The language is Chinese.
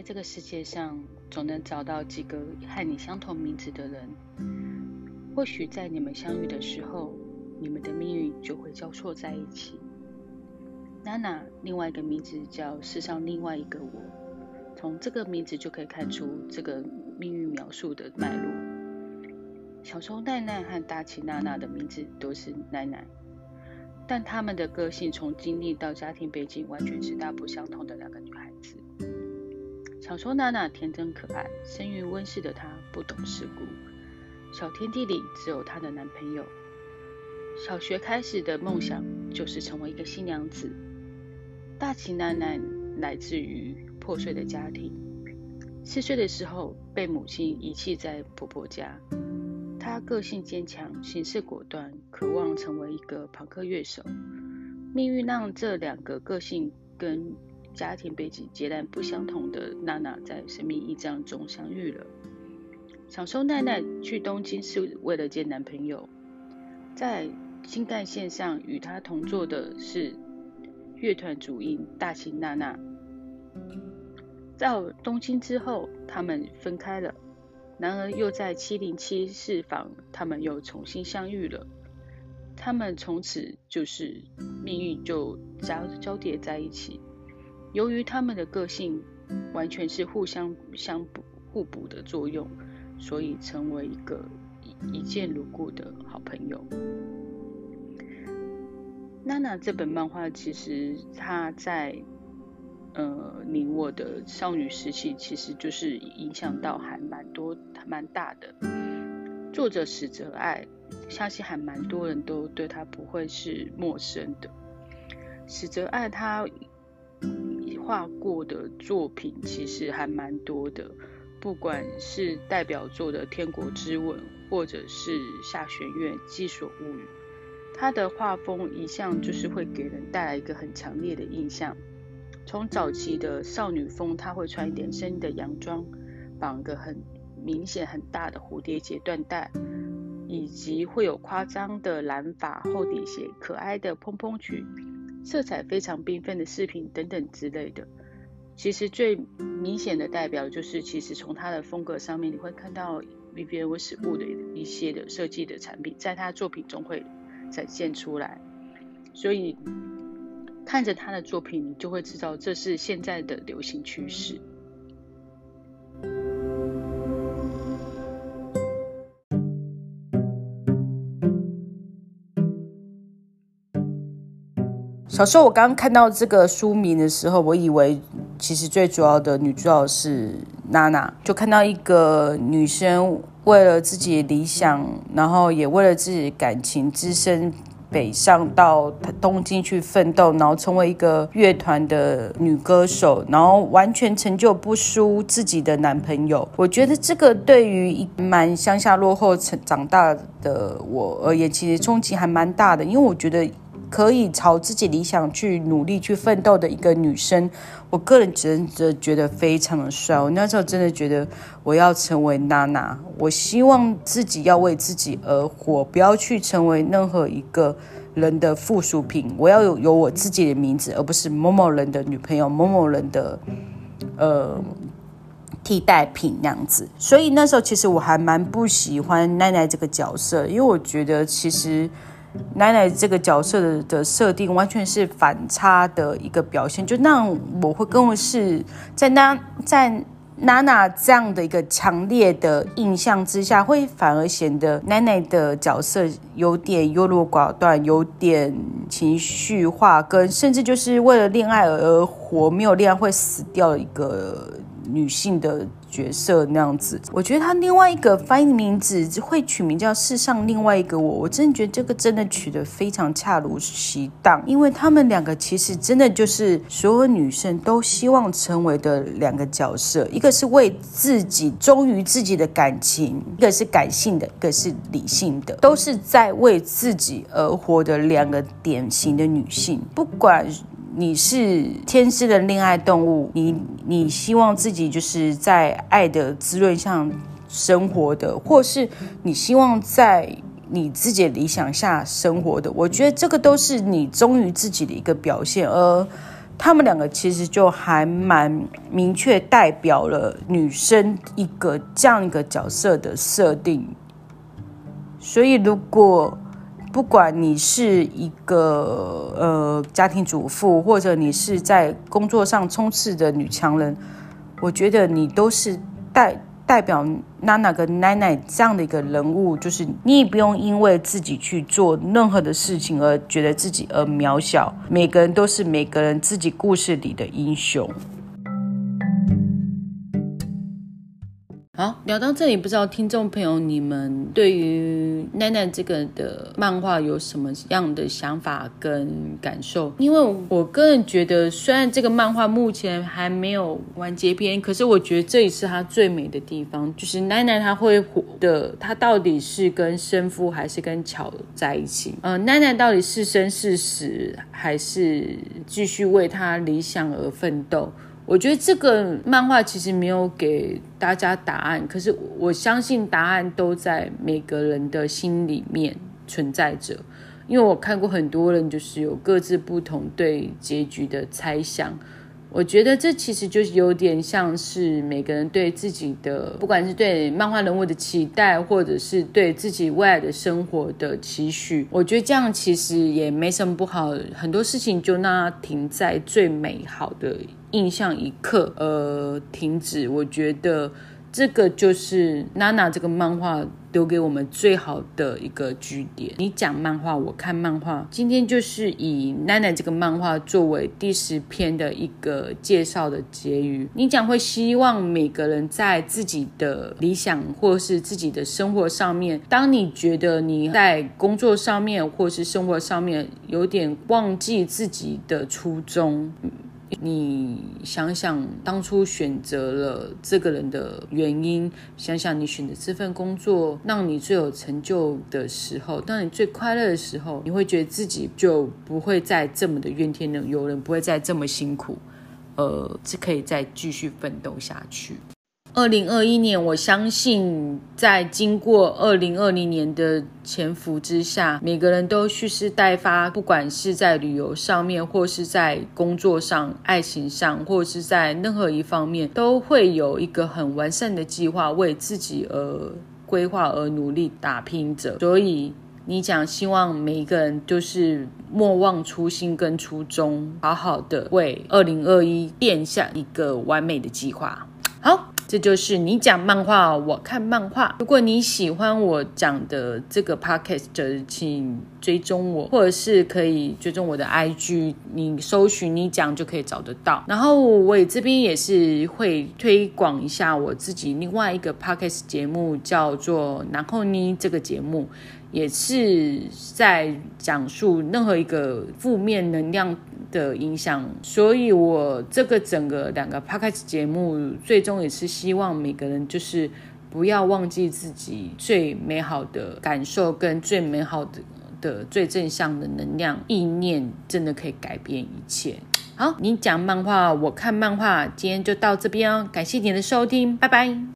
在这个世界上，总能找到几个和你相同名字的人。或许在你们相遇的时候，你们的命运就会交错在一起。娜娜，另外一个名字叫世上另外一个我。从这个名字就可以看出这个命运描述的脉络。小时候，奈奈和大崎娜娜的名字都是奈奈，但她们的个性从经历到家庭背景完全是大不相同的两个女孩。小时候，娜娜天真可爱，生于温室的她不懂世故，小天地里只有她的男朋友。小学开始的梦想就是成为一个新娘子。大崎奈奈来自于。破碎的家庭，四岁的时候被母亲遗弃在婆婆家。她个性坚强，行事果断，渴望成为一个朋克乐手。命运让这两个个性跟家庭背景截然不相同的娜娜在生命驿站中相遇了。小时候，奈奈去东京是为了见男朋友。在新干线上与她同坐的是乐团主音大崎娜娜。到东京之后，他们分开了。然而，又在七零七四房，他们又重新相遇了。他们从此就是命运就交交叠在一起。由于他们的个性完全是互相相补互补的作用，所以成为一个一一见如故的好朋友。娜娜这本漫画其实它在。呃，你我的少女时期其实就是影响到还蛮多、蛮大的。作者史哲爱，相信还蛮多人都对他不会是陌生的。史哲爱他画过的作品其实还蛮多的，不管是代表作的《天国之吻》，或者是《下弦月寄所物语》，他的画风一向就是会给人带来一个很强烈的印象。从早期的少女风，她会穿一点深的洋装，绑个很明显很大的蝴蝶结缎带，以及会有夸张的蓝发、厚底鞋、可爱的蓬蓬裙、色彩非常缤纷的饰品等等之类的。其实最明显的代表就是，其实从他的风格上面，你会看到 Vivienne Westwood 的一些的设计的产品，在他作品中会展现出来。所以。看着他的作品，你就会知道这是现在的流行趋势。小时候我刚看到这个书名的时候，我以为其实最主要的女主角是娜娜，就看到一个女生为了自己理想，然后也为了自己的感情，只身。北上到东京去奋斗，然后成为一个乐团的女歌手，然后完全成就不输自己的男朋友。我觉得这个对于蛮乡下落后成长大的我而言，其实冲击还蛮大的，因为我觉得。可以朝自己理想去努力去奋斗的一个女生，我个人真的觉得非常的帅。我那时候真的觉得我要成为娜娜，我希望自己要为自己而活，不要去成为任何一个人的附属品。我要有有我自己的名字，而不是某某人的女朋友、某某人的呃替代品那样子。所以那时候其实我还蛮不喜欢奈奈这个角色，因为我觉得其实。奶奶这个角色的的设定完全是反差的一个表现，就让我会更是在那在娜娜这样的一个强烈的印象之下，会反而显得奶奶的角色有点优柔寡断，有点情绪化，跟甚至就是为了恋爱而活，没有恋爱会死掉的一个女性的。角色那样子，我觉得他另外一个翻译名字会取名叫“世上另外一个我”，我真的觉得这个真的取得非常恰如其当，因为他们两个其实真的就是所有女生都希望成为的两个角色，一个是为自己忠于自己的感情，一个是感性的，一个是理性的，都是在为自己而活的两个典型的女性，不管。你是天生的恋爱动物，你你希望自己就是在爱的滋润下生活的，或是你希望在你自己的理想下生活的，我觉得这个都是你忠于自己的一个表现。而他们两个其实就还蛮明确代表了女生一个这样一个角色的设定。所以，如果不管你是一个呃家庭主妇，或者你是在工作上冲刺的女强人，我觉得你都是代代表娜娜跟奶奶这样的一个人物，就是你也不用因为自己去做任何的事情而觉得自己而渺小。每个人都是每个人自己故事里的英雄。好，聊到这里，不知道听众朋友你们对于奈奈这个的漫画有什么样的想法跟感受？因为我个人觉得，虽然这个漫画目前还没有完结篇，可是我觉得这也是它最美的地方，就是奈奈她会活的，她到底是跟生父还是跟巧在一起？呃，奈奈到底是生是死，还是继续为她理想而奋斗？我觉得这个漫画其实没有给大家答案，可是我相信答案都在每个人的心里面存在着。因为我看过很多人就是有各自不同对结局的猜想。我觉得这其实就是有点像是每个人对自己的，不管是对漫画人物的期待，或者是对自己未来的生活的期许。我觉得这样其实也没什么不好，很多事情就让它停在最美好的印象一刻，呃，停止。我觉得。这个就是娜娜这个漫画留给我们最好的一个据点。你讲漫画，我看漫画。今天就是以娜娜这个漫画作为第十篇的一个介绍的结语。你讲会希望每个人在自己的理想或是自己的生活上面，当你觉得你在工作上面或是生活上面有点忘记自己的初衷。你想想当初选择了这个人的原因，想想你选择这份工作让你最有成就的时候，当你最快乐的时候，你会觉得自己就不会再这么的怨天尤人，不会再这么辛苦，呃，是可以再继续奋斗下去。二零二一年，我相信在经过二零二零年的潜伏之下，每个人都蓄势待发，不管是在旅游上面，或是在工作上、爱情上，或是在任何一方面，都会有一个很完善的计划，为自己而规划而努力打拼着。所以，你讲希望每一个人就是莫忘初心跟初衷，好好的为二零二一奠下一个完美的计划。好。这就是你讲漫画，我看漫画。如果你喜欢我讲的这个 podcast，请追踪我，或者是可以追踪我的 IG，你搜寻你讲就可以找得到。然后我也这边也是会推广一下我自己另外一个 podcast 节目，叫做“然后呢”这个节目。也是在讲述任何一个负面能量的影响，所以我这个整个两个 podcast 节目，最终也是希望每个人就是不要忘记自己最美好的感受跟最美好的的最正向的能量意念，真的可以改变一切。好，你讲漫画，我看漫画，今天就到这边哦，感谢你的收听，拜拜。